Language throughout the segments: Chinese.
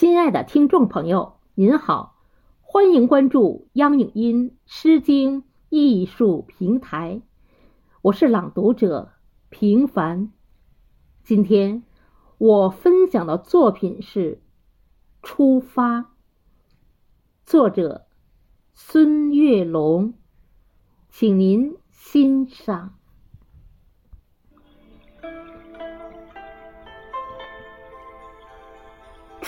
亲爱的听众朋友，您好，欢迎关注央影音《诗经》艺术平台，我是朗读者平凡。今天我分享的作品是《出发》，作者孙月龙，请您欣赏。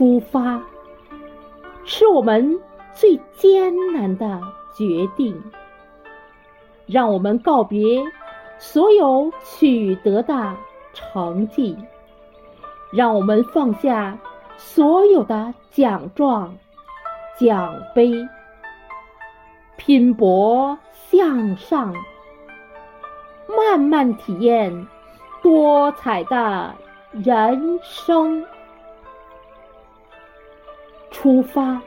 出发，是我们最艰难的决定。让我们告别所有取得的成绩，让我们放下所有的奖状、奖杯，拼搏向上，慢慢体验多彩的人生。出发，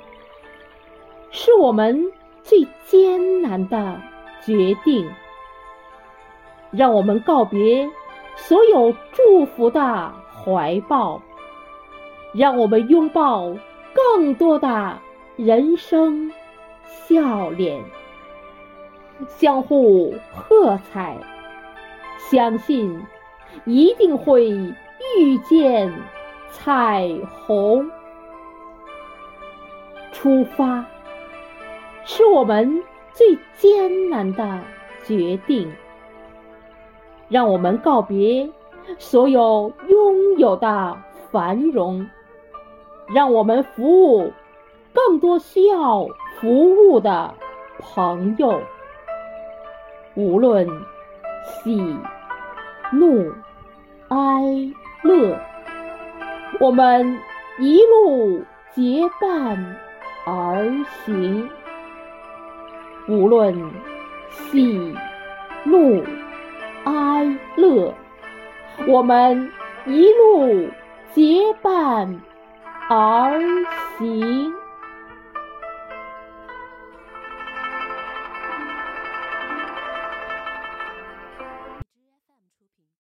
是我们最艰难的决定。让我们告别所有祝福的怀抱，让我们拥抱更多的人生笑脸，相互喝彩，相信一定会遇见彩虹。出发，是我们最艰难的决定。让我们告别所有拥有的繁荣，让我们服务更多需要服务的朋友。无论喜怒哀乐，我们一路结伴。而行，无论喜怒哀乐，我们一路结伴而行。